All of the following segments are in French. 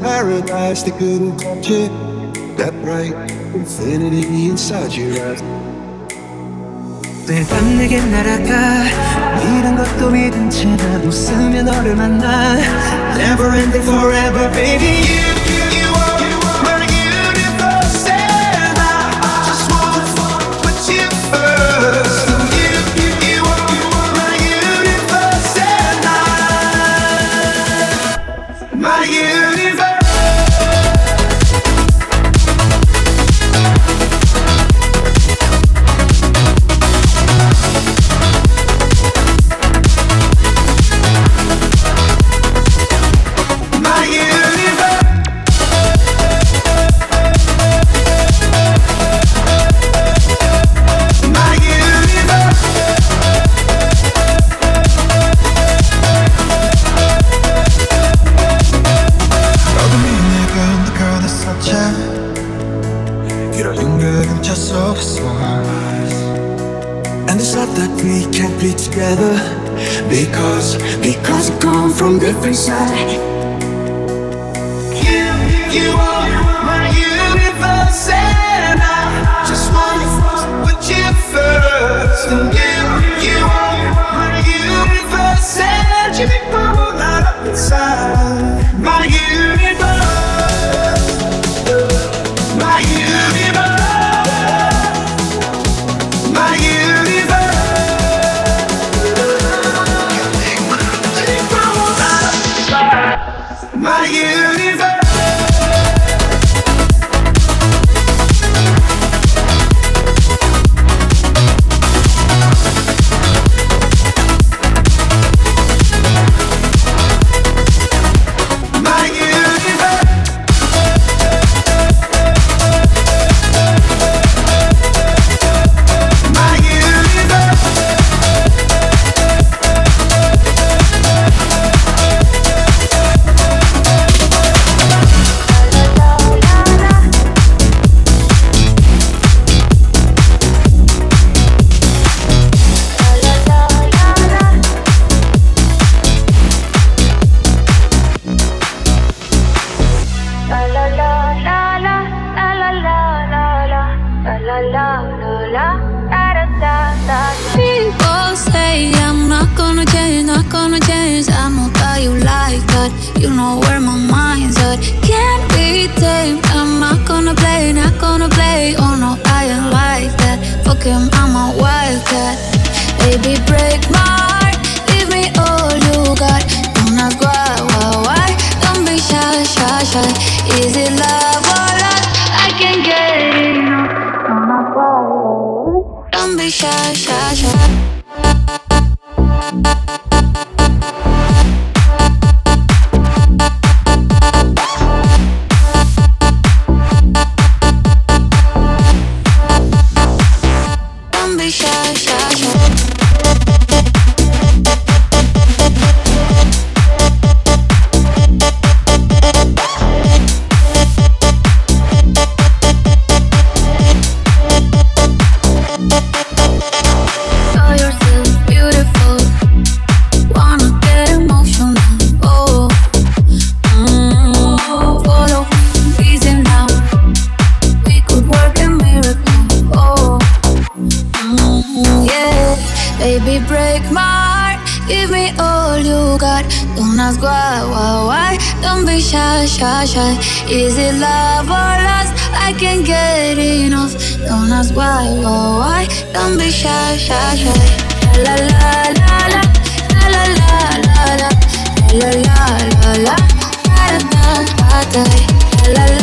paradise they couldn't touch it. That bright infinity inside your eyes. 매일 밤 내게 날아가 이런 것도 믿은 채나 웃으며 너를 만나 Never ending forever baby you Is it love or lust? I can't get enough. Don't ask why, oh why? Don't be shy, shy, shy. La la la la, la la la la la, la la la la, la la la la la.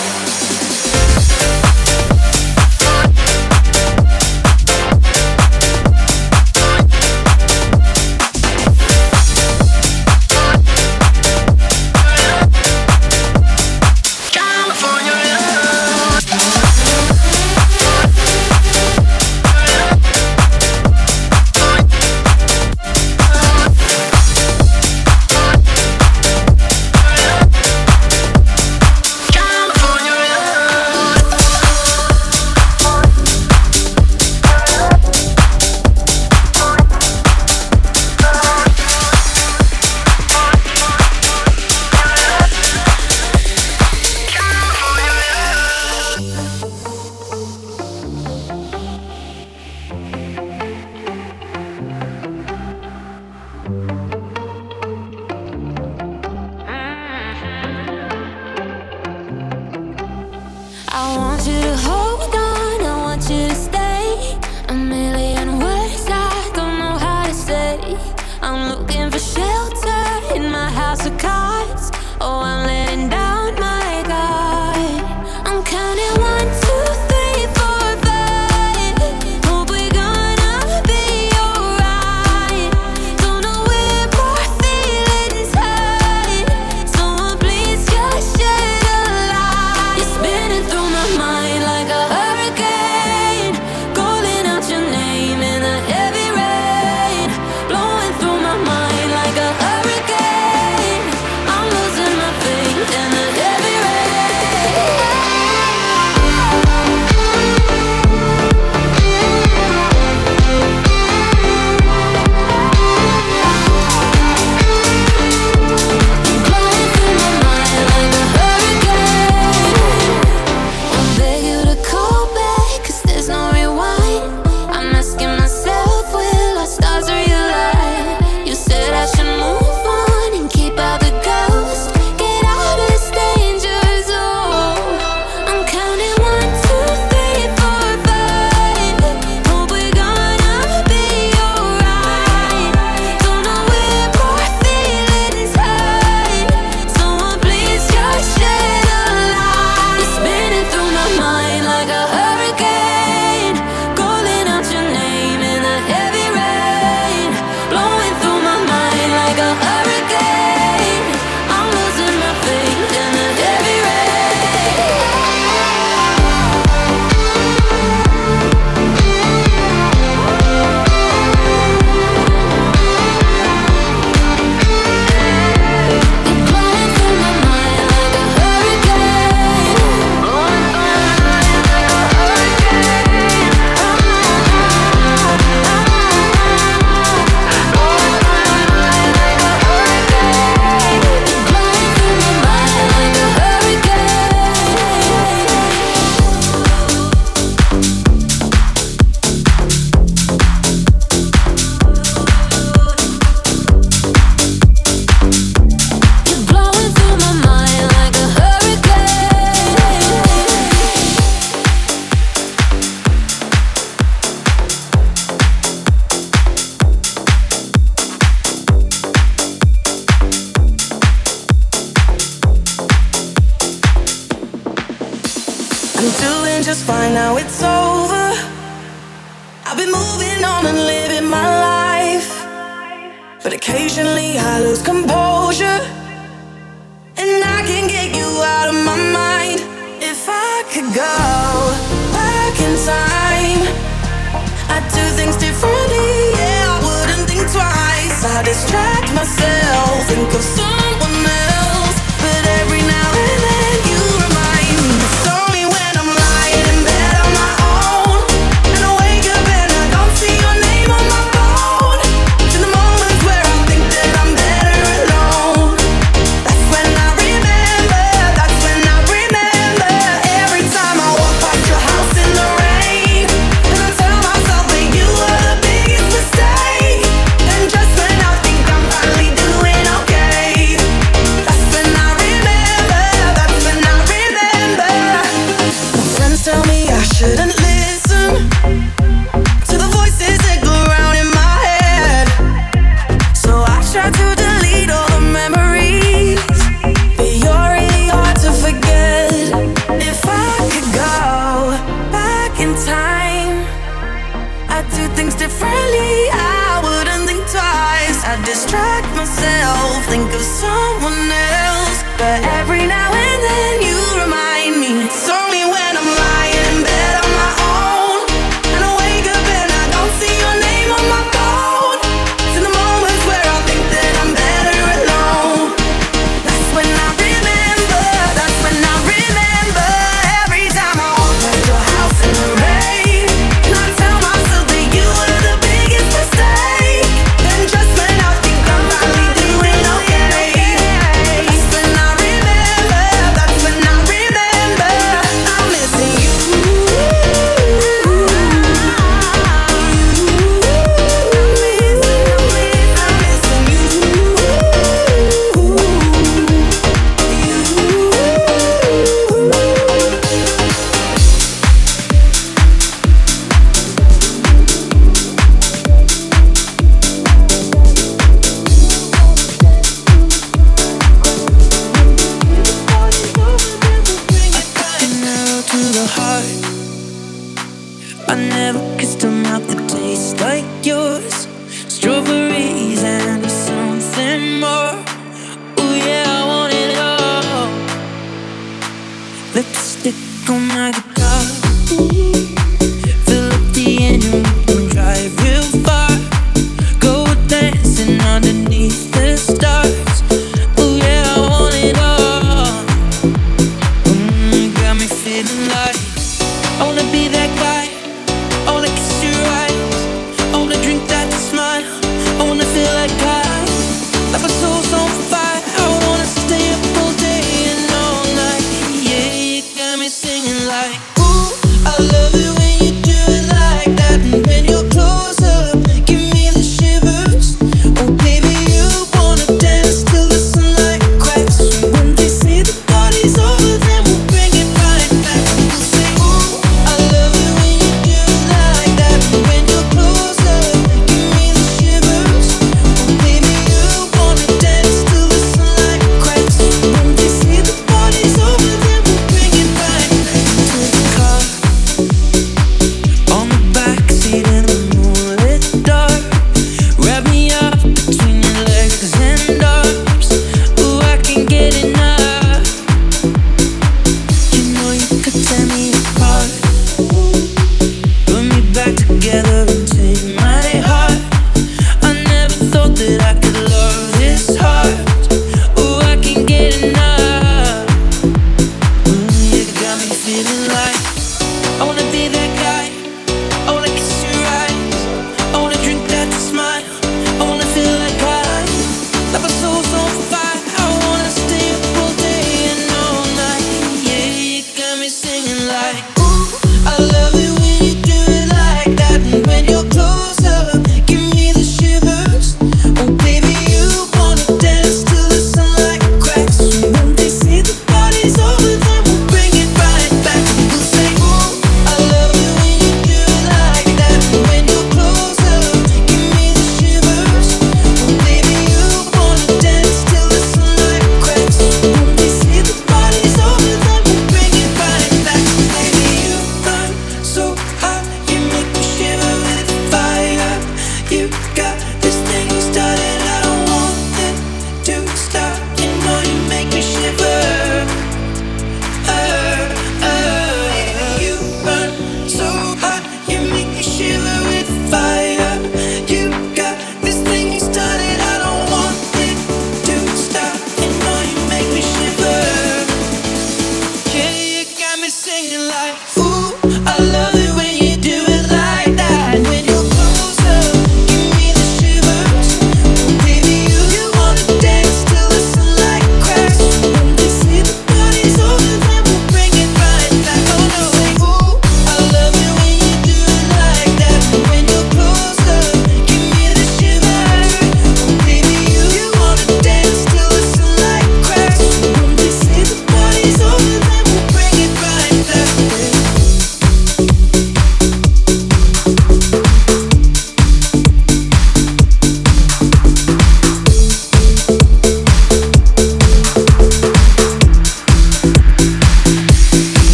Come me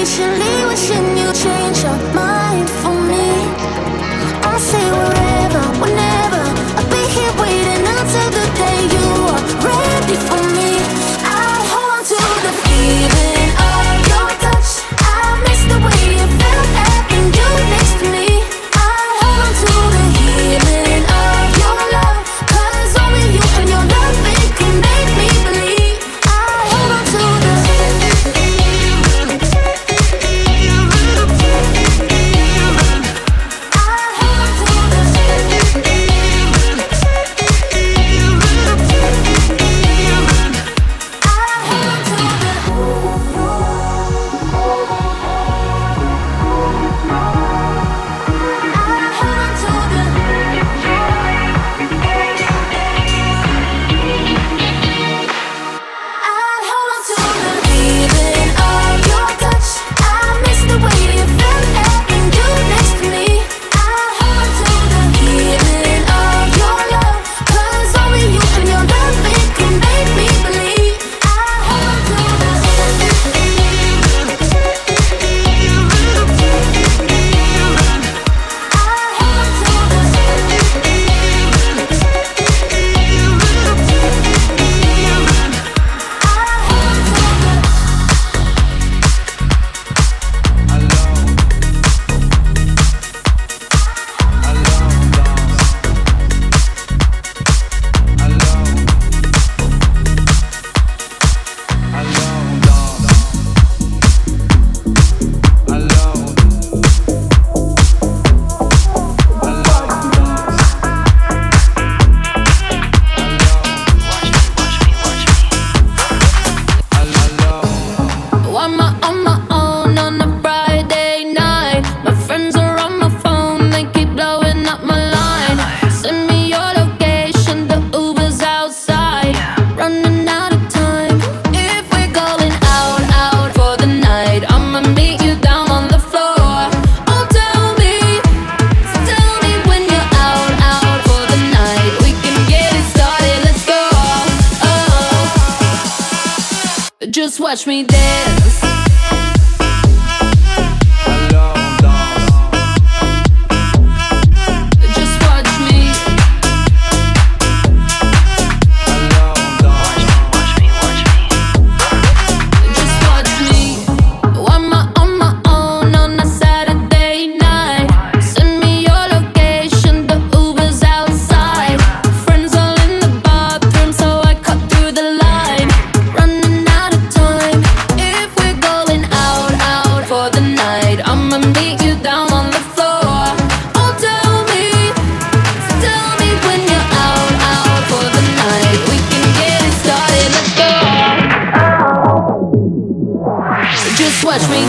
patiently wishing you change your mind for me. I say wherever, whenever.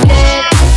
Yeah.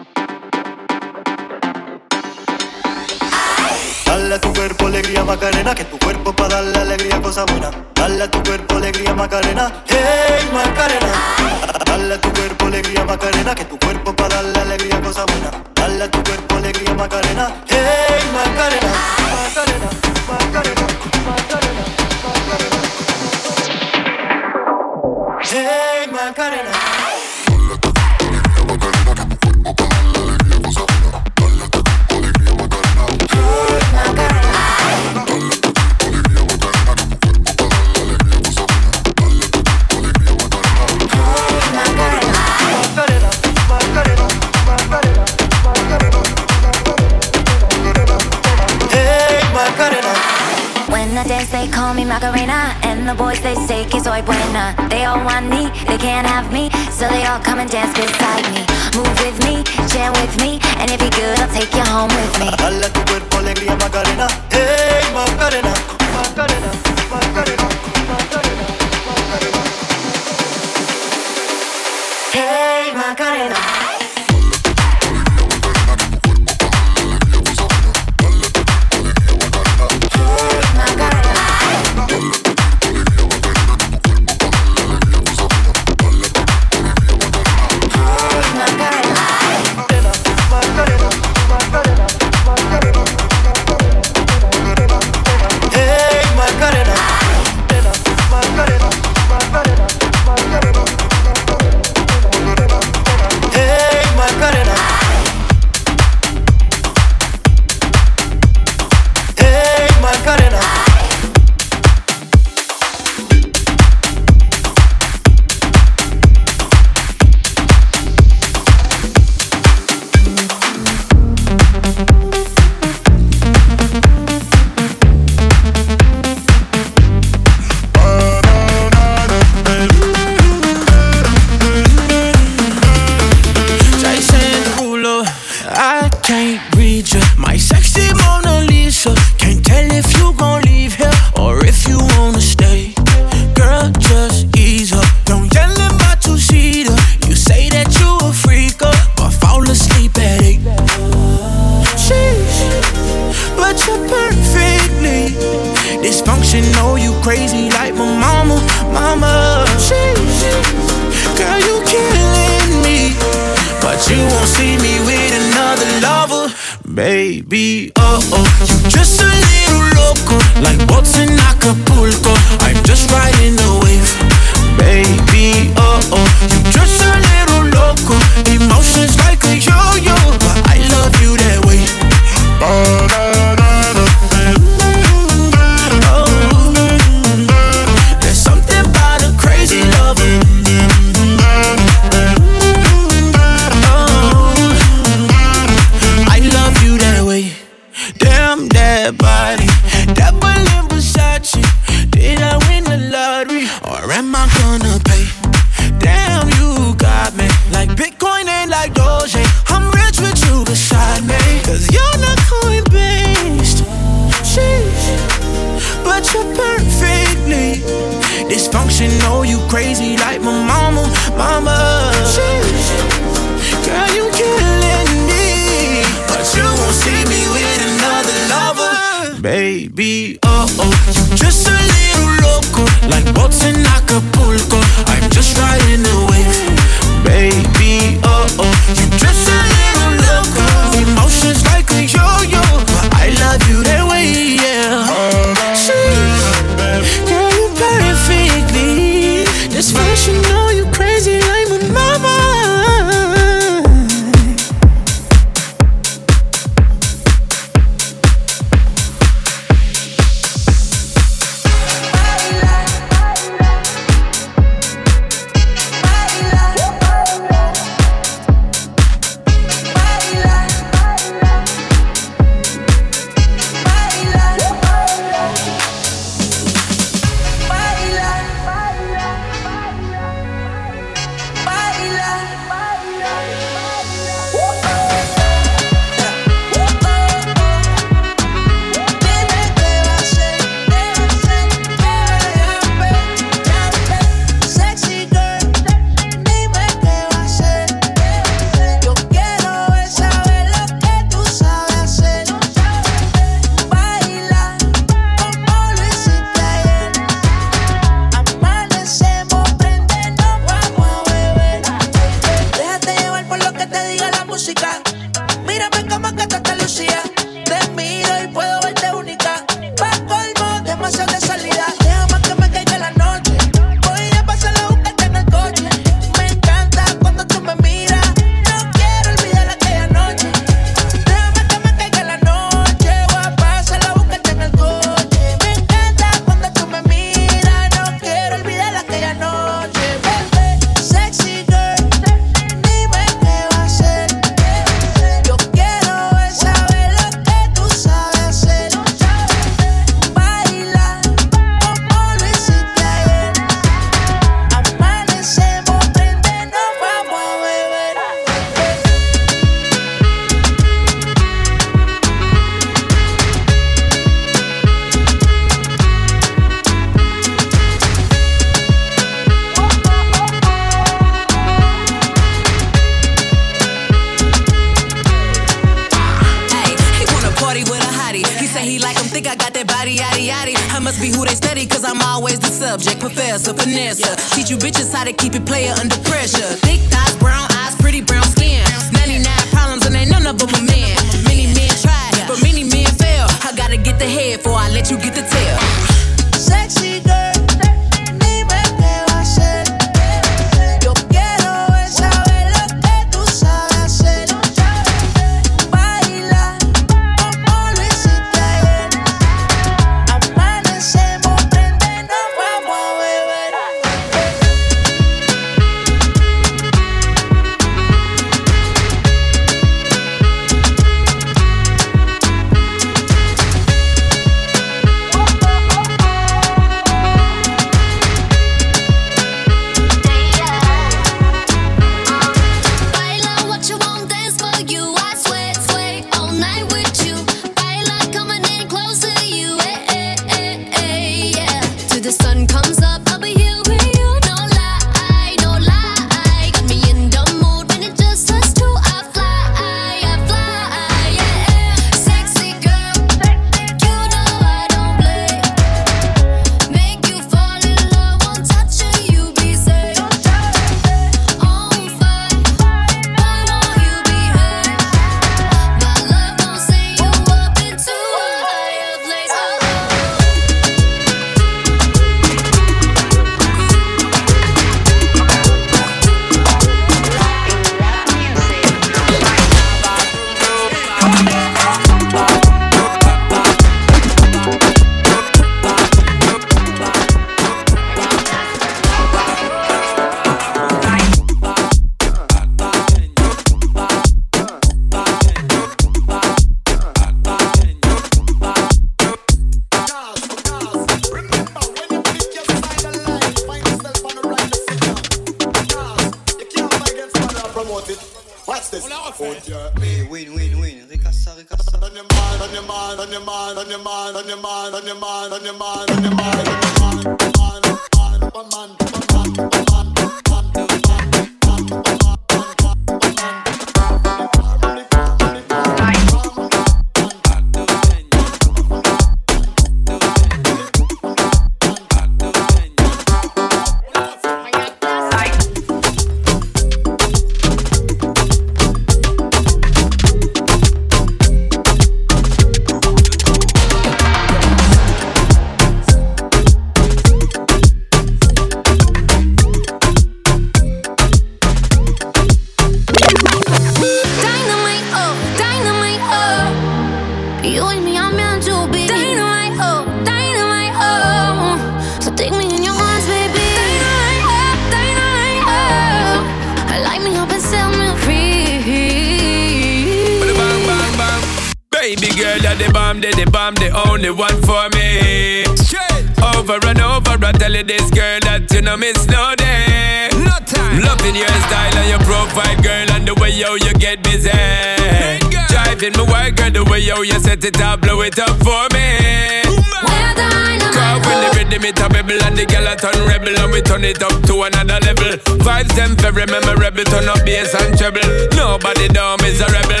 it up to another level. Vibes them very memorable, turn up bass and treble. Nobody down is a rebel.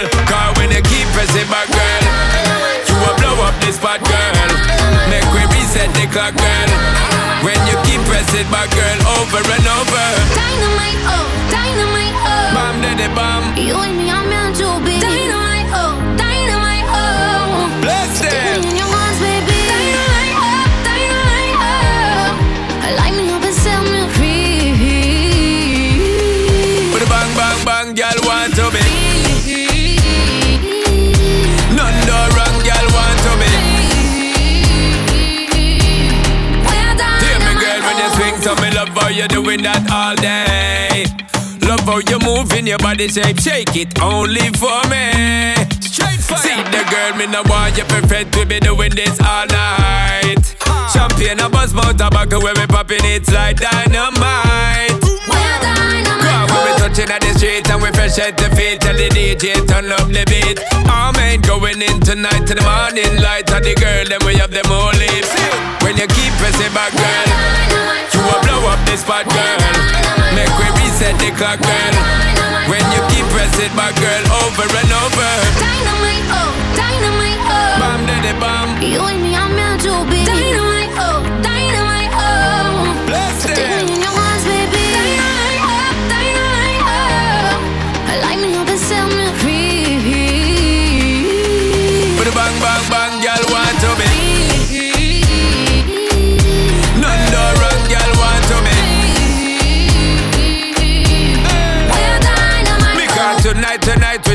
Doing that all day. Love how you moving your body shape, shake it only for me. Straight fire. See the girl, me no want you perfect, we be doing this all night. Ah. Champagne, a buzz, mouth, tobacco, where we popping it like dynamite. We the street and we fresh at the feet. Tell the DJ turn up the beat. All men going in tonight to the morning light. And the girl them we have them all lips When you keep pressing back girl You will blow up this spot girl. Make we reset the clock girl. When you keep pressing back girl over and over. Dynamite, oh, dynamite, oh. Bam daddy bam. You and me are meant to be. Dynamite, oh, dynamite, oh. Bless Take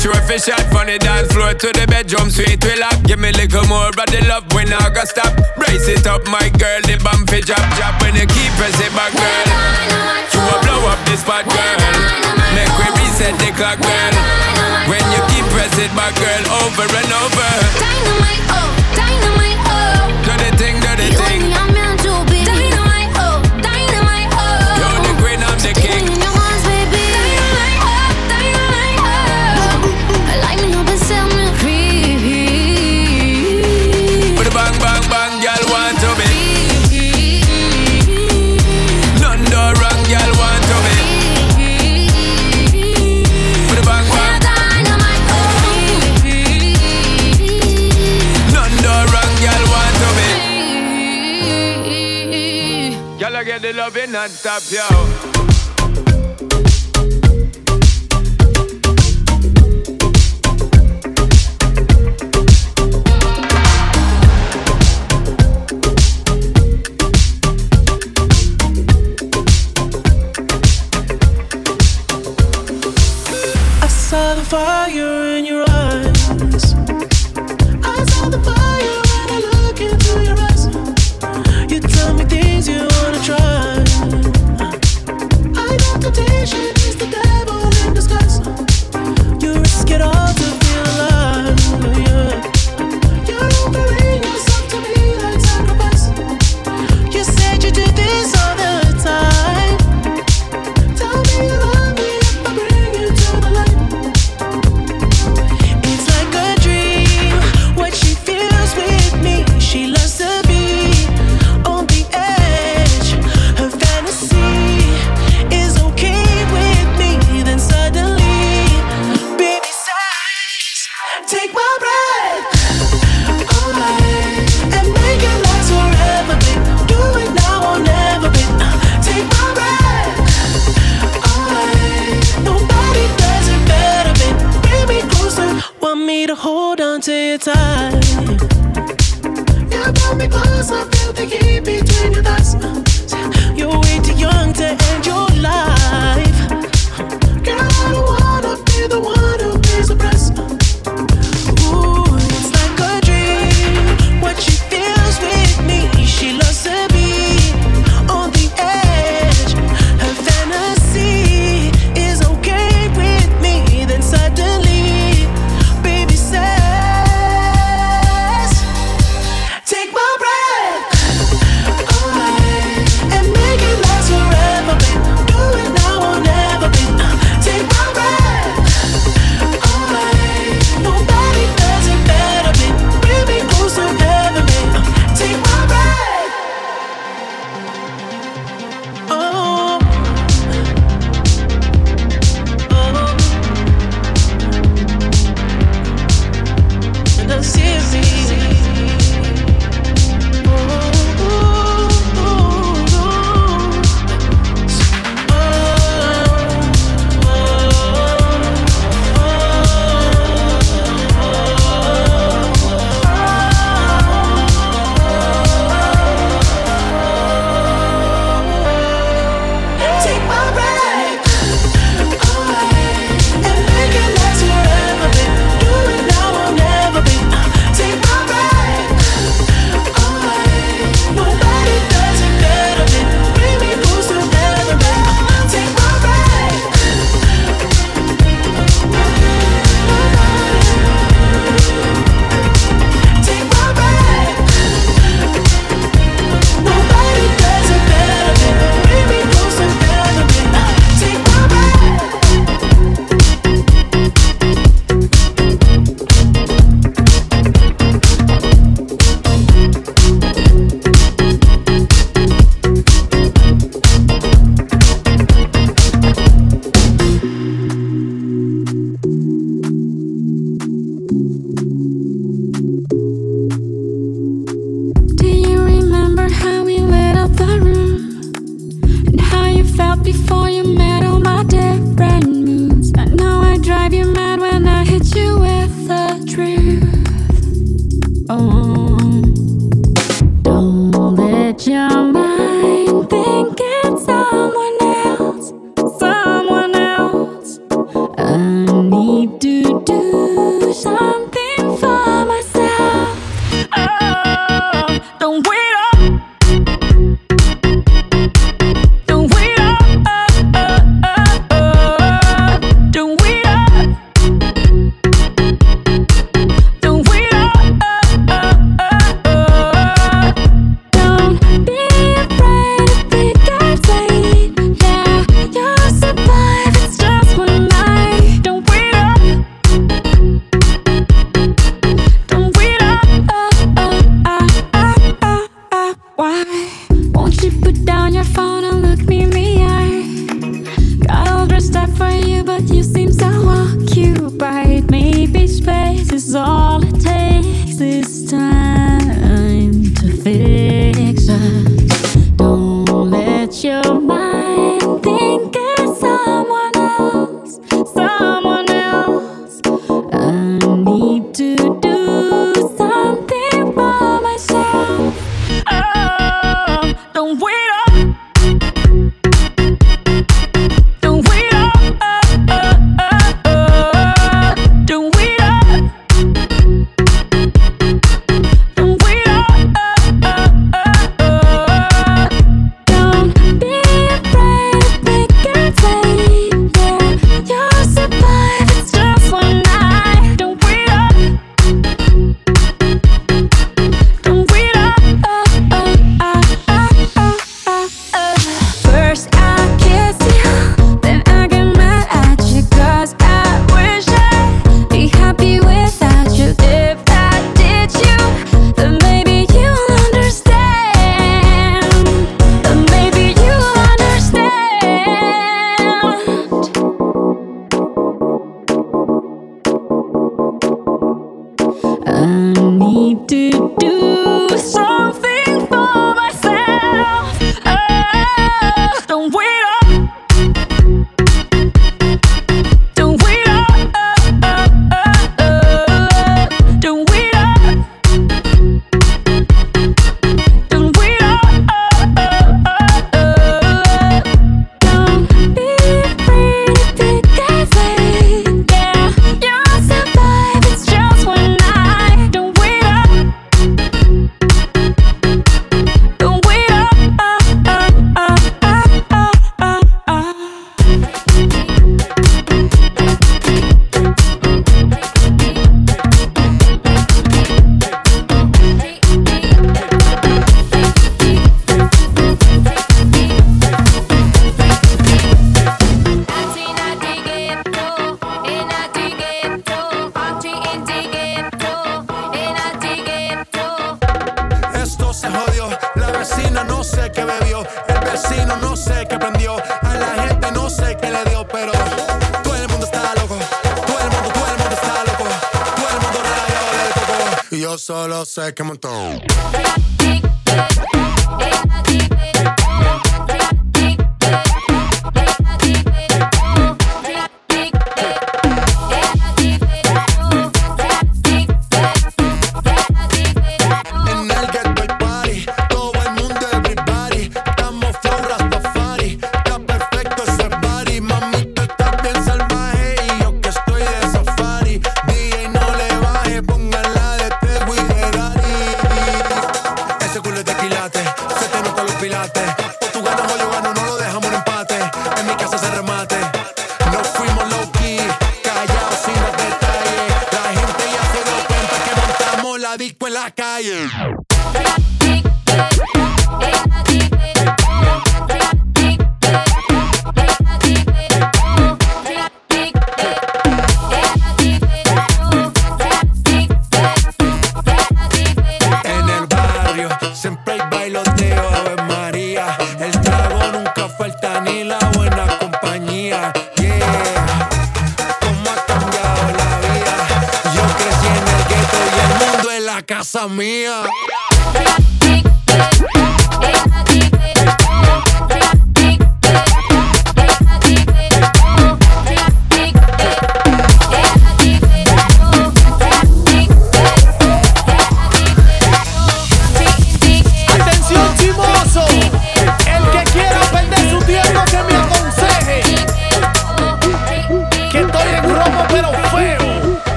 we sure fish shot From the dance floor to the bedroom sweet we lock Give me a little more but the love we not gotta stop. Brace it up my girl, the bump fi drop drop. When you keep pressing back girl. You will blow up this spot girl. Make we reset the clock girl. When you keep pressing back girl over and over. Dynamite, oh, top, yo.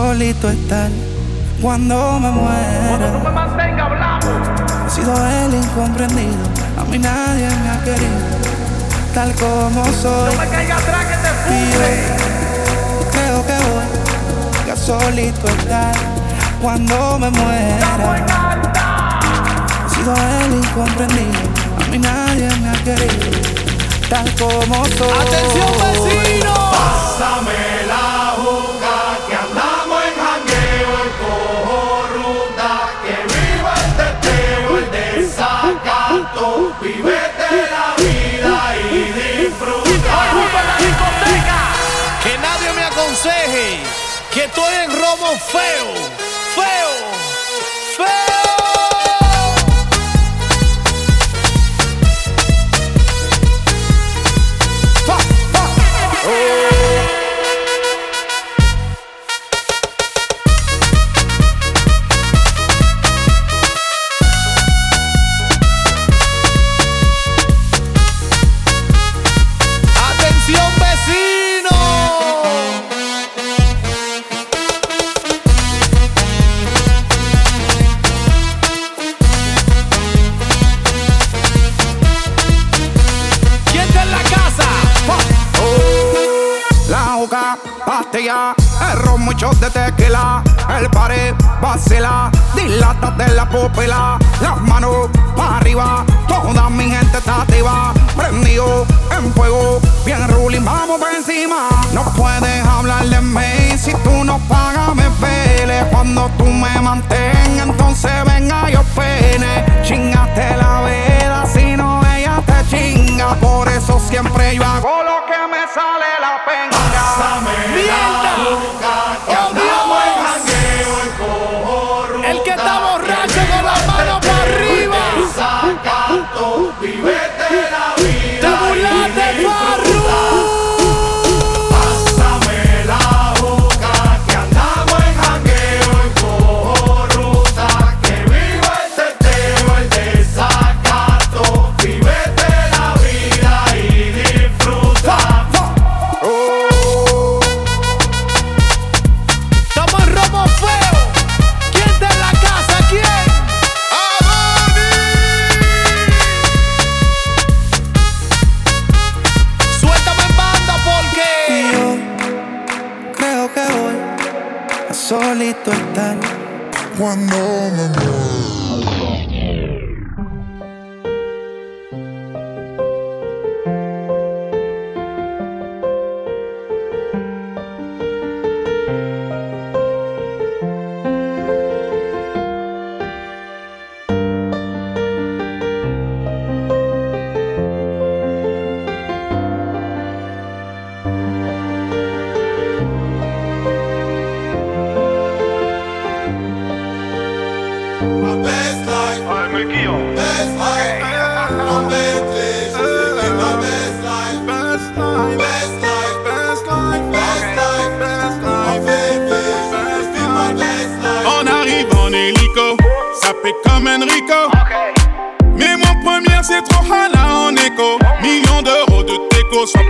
Solito estar cuando me muera. He sido el incomprendido, a mí nadie me ha querido, tal como soy. No me caiga atrás que te fume. creo que voy a solito estar cuando me muera. He sido el incomprendido, a mí nadie me ha querido, tal como soy. ¡Atención vecino! Pásame aconseje que estoy en romo feo, pastilla, el ron, mucho de tequila, el pared, vacila, dilata de la pupila, las manos para arriba, toda mi gente está activa, prendido en fuego, bien ruling, vamos por encima. No puedes hablar de mí si tú no pagas, me pele. Cuando tú me mantengas, entonces venga yo pene. Chingaste la veda, si no ella te chinga, por eso siempre yo hago lo que me sale la penga. Pásame la juca que ¡Oh,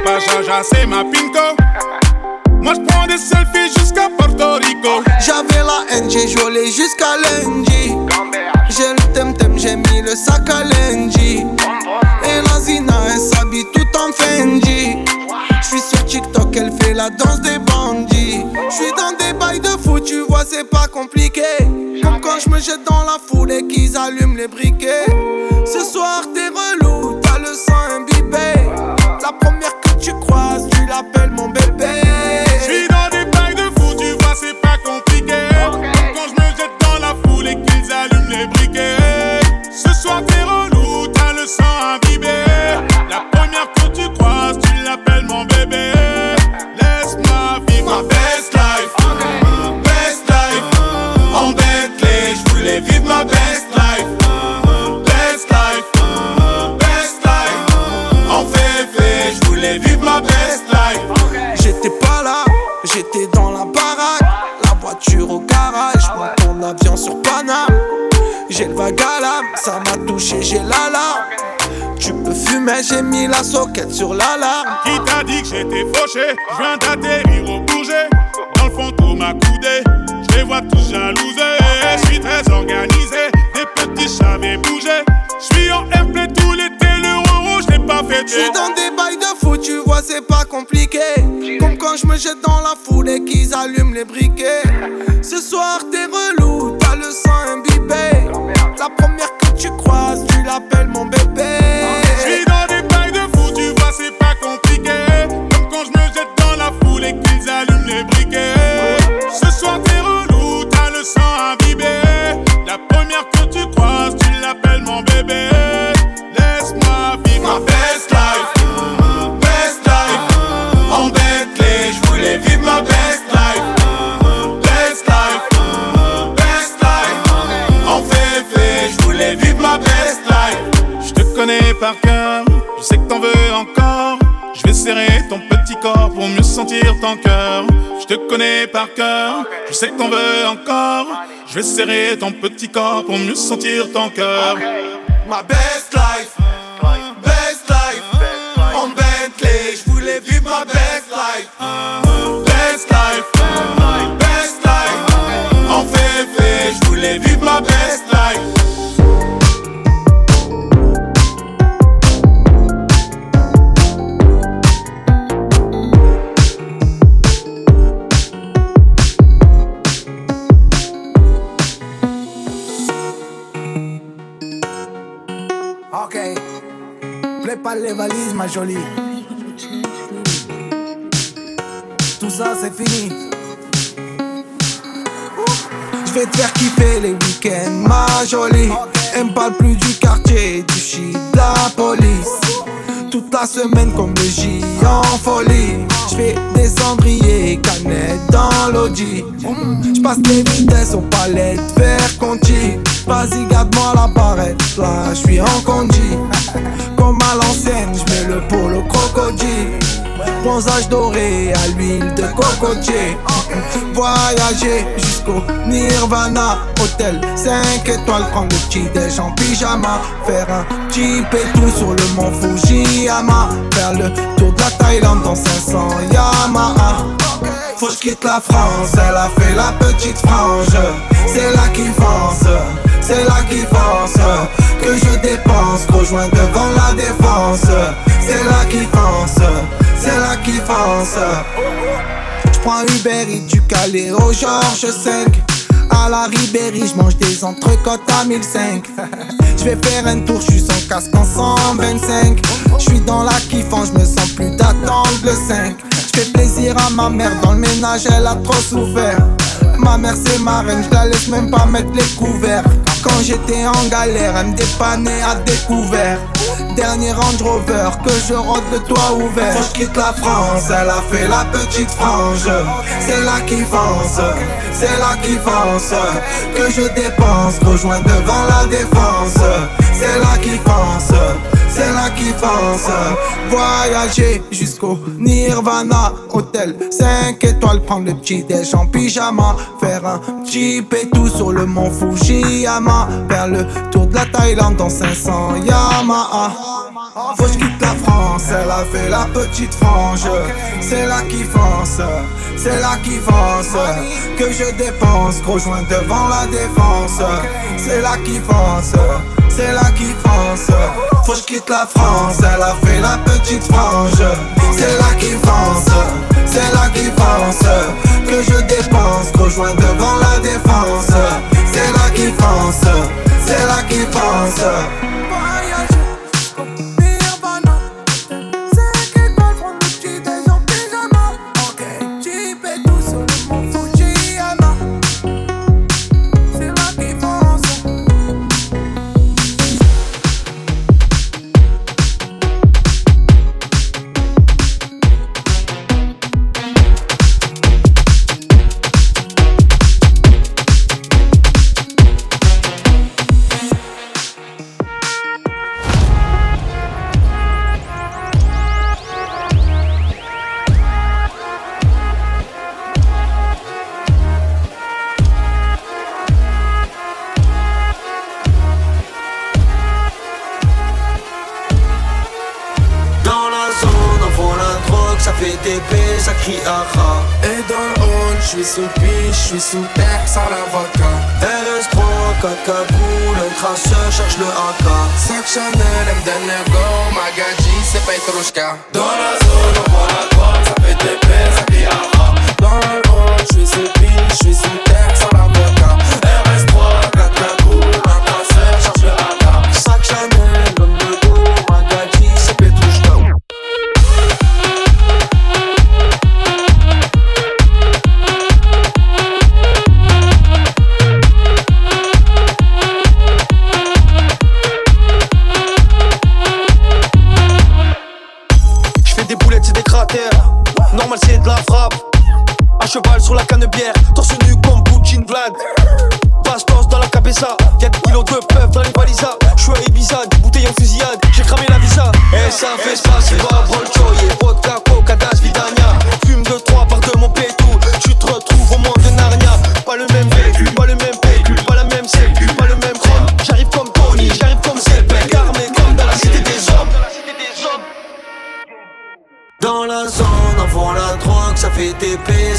pas jaja, c'est ma pinko. Moi je prends des selfies jusqu'à Porto Rico. J'avais la haine, j'ai joué jusqu'à lundi. J'ai le temtem, j'ai mis le sac à lundi. Et la Zina, elle s'habille tout en Fendi. J'suis sur TikTok, elle fait la danse des bandits. J'suis dans des bails de fou, tu vois, c'est pas compliqué. Comme quand je me jette dans la foule et qu'ils allument les briquets. Ce soir, t'es fumer, j'ai mis la soquette sur l'alarme. Qui t'a dit que j'étais fauché? Je viens d'atterrir au bouger Dans le fond manteau, ma coudée. Je les vois tous jalousés. Je suis très organisé, des petits chavets bougés. Je suis en airplay tout l'été, le rouge, je l'ai pas fait. Je suis dans des bails de foot, tu vois, c'est pas compliqué. Comme quand je me jette dans la foule et qu'ils allument les briquets. Ce soir, t'es relou, t'as le sang imbibé. La première que tu croises, par je sais que t'en veux encore. Je vais serrer ton petit corps pour mieux sentir ton cœur. Je te connais par cœur, je sais que t'en veux encore. Je vais serrer ton petit corps pour mieux sentir ton cœur. Ma best life, best life. En Bentley, je voulais vivre ma best prépare les valises, ma jolie. Tout ça, c'est fini. Je vais te faire kiffer les week-ends, ma jolie. Elle me parle plus du quartier, du shit, de la police. Toute la semaine comme le J en folie. Des cendriers, canettes dans l'audi. Je passe les vitesses aux palettes, vers Conti. Vas-y, garde-moi la barrette, là, je suis en condi. Comme à l'ancienne, je mets le polo crocodile. Bronzage doré à l'huile de cocotier. Voyager jusqu'au Nirvana. Hôtel 5 étoiles, prendre le petit déj en pyjama. Faire un petit tout sur le mont Fujiyama. Faire le tour de la Thaïlande dans 500 Yamaha. Faut que quitte la France, elle a fait la petite frange. C'est là qui fonce, c'est là qui fonce. Que je dépense, rejoins devant la défense. C'est là qui fonce, c'est là qui fonce. J'prends Uber du Calais au Georges 5. À la Ribéry, j'mange des entrecôtes à 1005. J'vais faire un tour, j'suis sans casque en 125. J'suis dans la kiffant, j'me sens plus d'attendre le 5. J'fais plaisir à ma mère, dans le ménage elle a trop souffert. Ma mère c'est ma reine, j'la laisse même pas mettre les couverts. Quand j'étais en galère, elle me dépannait à découvert. Dernier Range Rover, que je rôde le toit ouvert. Quand je quitte la France, elle a fait la petite frange. C'est là qui fonce, c'est là qui fonce. Que je dépense, rejoins devant la défense. C'est là qui fonce, c'est là qui fonce. Voyager jusqu'au Nirvana, hôtel 5 étoiles, prendre le petit déj en pyjama. Faire un petit tout sur le mont Fujiyama. Faire le tour de la Thaïlande dans 500 Yamaha. Faut que je quitte la France, elle a fait la petite frange. C'est là qui fonce, c'est là qui fonce. Que je dépense, rejoins devant la défense. C'est là qui fonce, c'est là qui fonce. Faut que je quitte la France, elle a fait la petite frange. C'est là qui fonce, c'est là qui fonce. Que je dépense, rejoins devant la défense. C'est là qui fonce, c'est là qui fonce. Et dans le hall, je suis sous piche, je suis sous terre, sans l'avocat. RS3, 4 cagoules, un traceur cherche le AK. Sac Chanel, M donne le go, Magadji, c'est Petrushka. Dans la zone, on voit la droite, ça fait TP, ça crie aha. Dans le hall, je suis sous piche, je suis sous terre, sans l'avocat.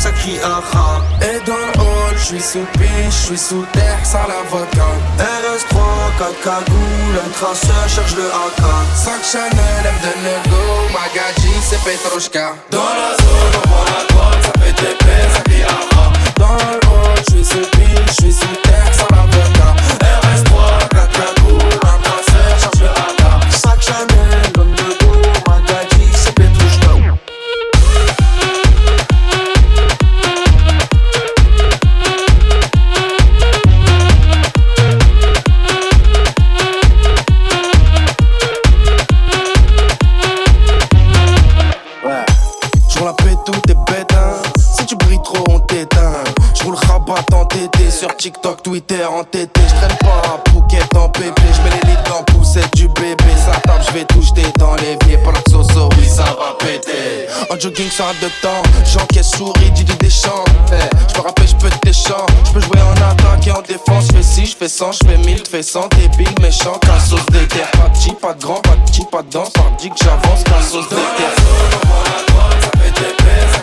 Ça crie. Et dans le hall, je suis sous piche, je suis sous terre, sans l'avocat. RS3, 4 cagoules, un traceur cherche le AK. Sac Chanel, M donne le go, Magadji, c'est Petrushka. Dans la zone, on voit la droite, ça fait TP, ça crie aha. Dans le hall, je suis sous piche, je suis sous terre, sans l'avocat. RS3, 4 cagoules, TikTok, Twitter en TT. Je traîne pas un pouquet en pépé. Je mets les lits dans poussette du bébé. Ça tape, je vais tout jeter dans l'évier. Pour la oui, ça va péter. En jogging sans de temps, j'encaisse souris, Didi Deschamps. Hey, je peux rappeler, je peux tes. Je peux jouer en attaque et en défense. Je fais 6, je fais 100, je fais 1000, je fais 100. Débile, méchant, cassos des terres. Pas de chi, pas de grand, pas de chi, pas de danse. Hardy que j'avance, cassos des terres. Ça fait des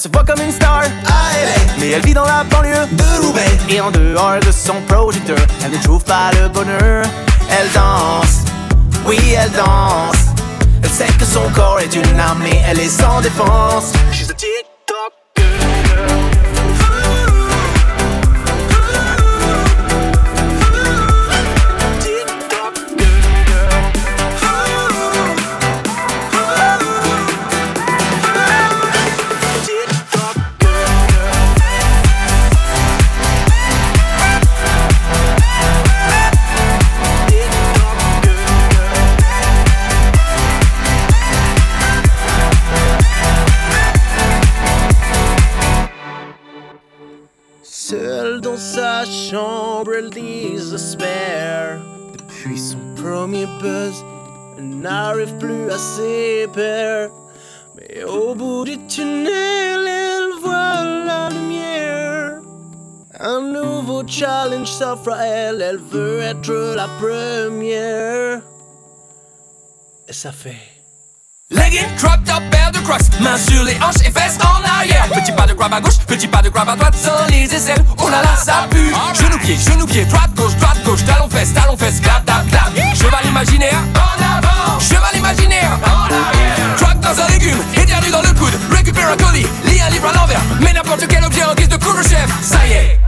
se voit comme une star, est. mais elle vit dans la banlieue de Roubaix. Et en dehors de son projecteur, elle ne trouve pas le bonheur. Elle danse, oui, elle danse. Elle sait que son corps est une arme, mais elle est sans défense. Désespère. Depuis son premier buzz, elle n'arrive plus à ses pairs. Mais au bout du tunnel, elle voit la lumière. Un nouveau challenge s'offre à elle, elle veut être la première. Et ça fait. Legging, de crocs, main sur les hanches et fesses en arrière. Petit pas de grab à gauche, petit pas de grab à droite, sans les aisselles. Oh là là, ça pue. Genou pied, genou pied, droite gauche, droite gauche, talon fesse, talon fesse, clap, clap, clap. Cheval imaginaire, en avant. Cheval imaginaire, en arrière. Croque dans un légume, éternue dans le coude, récupère un colis, lis un livre à l'envers, mets n'importe quel objet en guise de couvre-chef. Ça y est.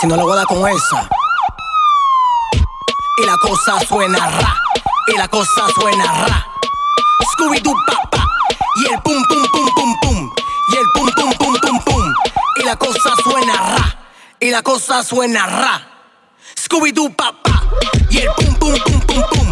si no la voy a con esa. Y la cosa suena ra, y la cosa suena ra. Scooby-Doo papá, y el pum pum pum pum pum, y el pum pum pum pum pum. Y la cosa suena ra, y la cosa suena ra. Scooby-Doo papa y el pum pum pum pum pum.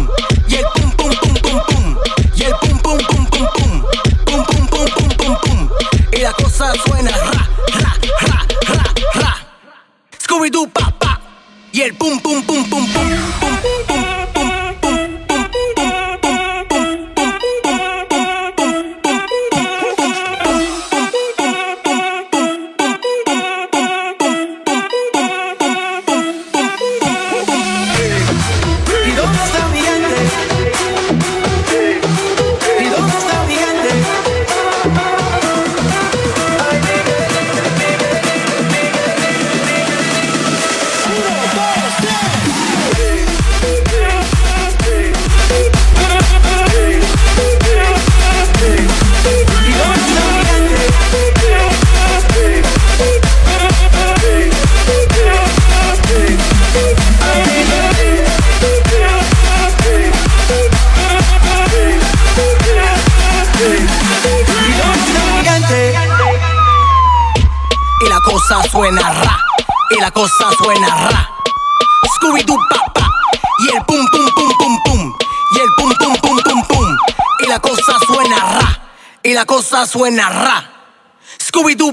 suena ra, y la cosa suena ra. Scooby Doo papá, y el pum pum pum pum pum, y el pum pum pum pum pum, y la cosa suena ra, y la cosa suena ra. Scooby Doo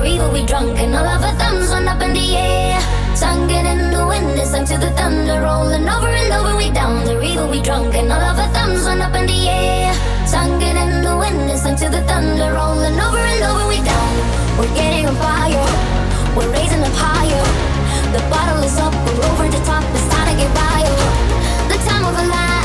the we drunk and all of our thumbs went up in the air. Singing in the wind, listen to the thunder rolling over and over. We down the river we drunk and all of our thumbs went up in the air. Singing in the wind, listen to the thunder rolling over and over. We down, we're getting on fire, we're raising up higher. The bottle is up, we're over the top. It's time to get wild. The time of a life,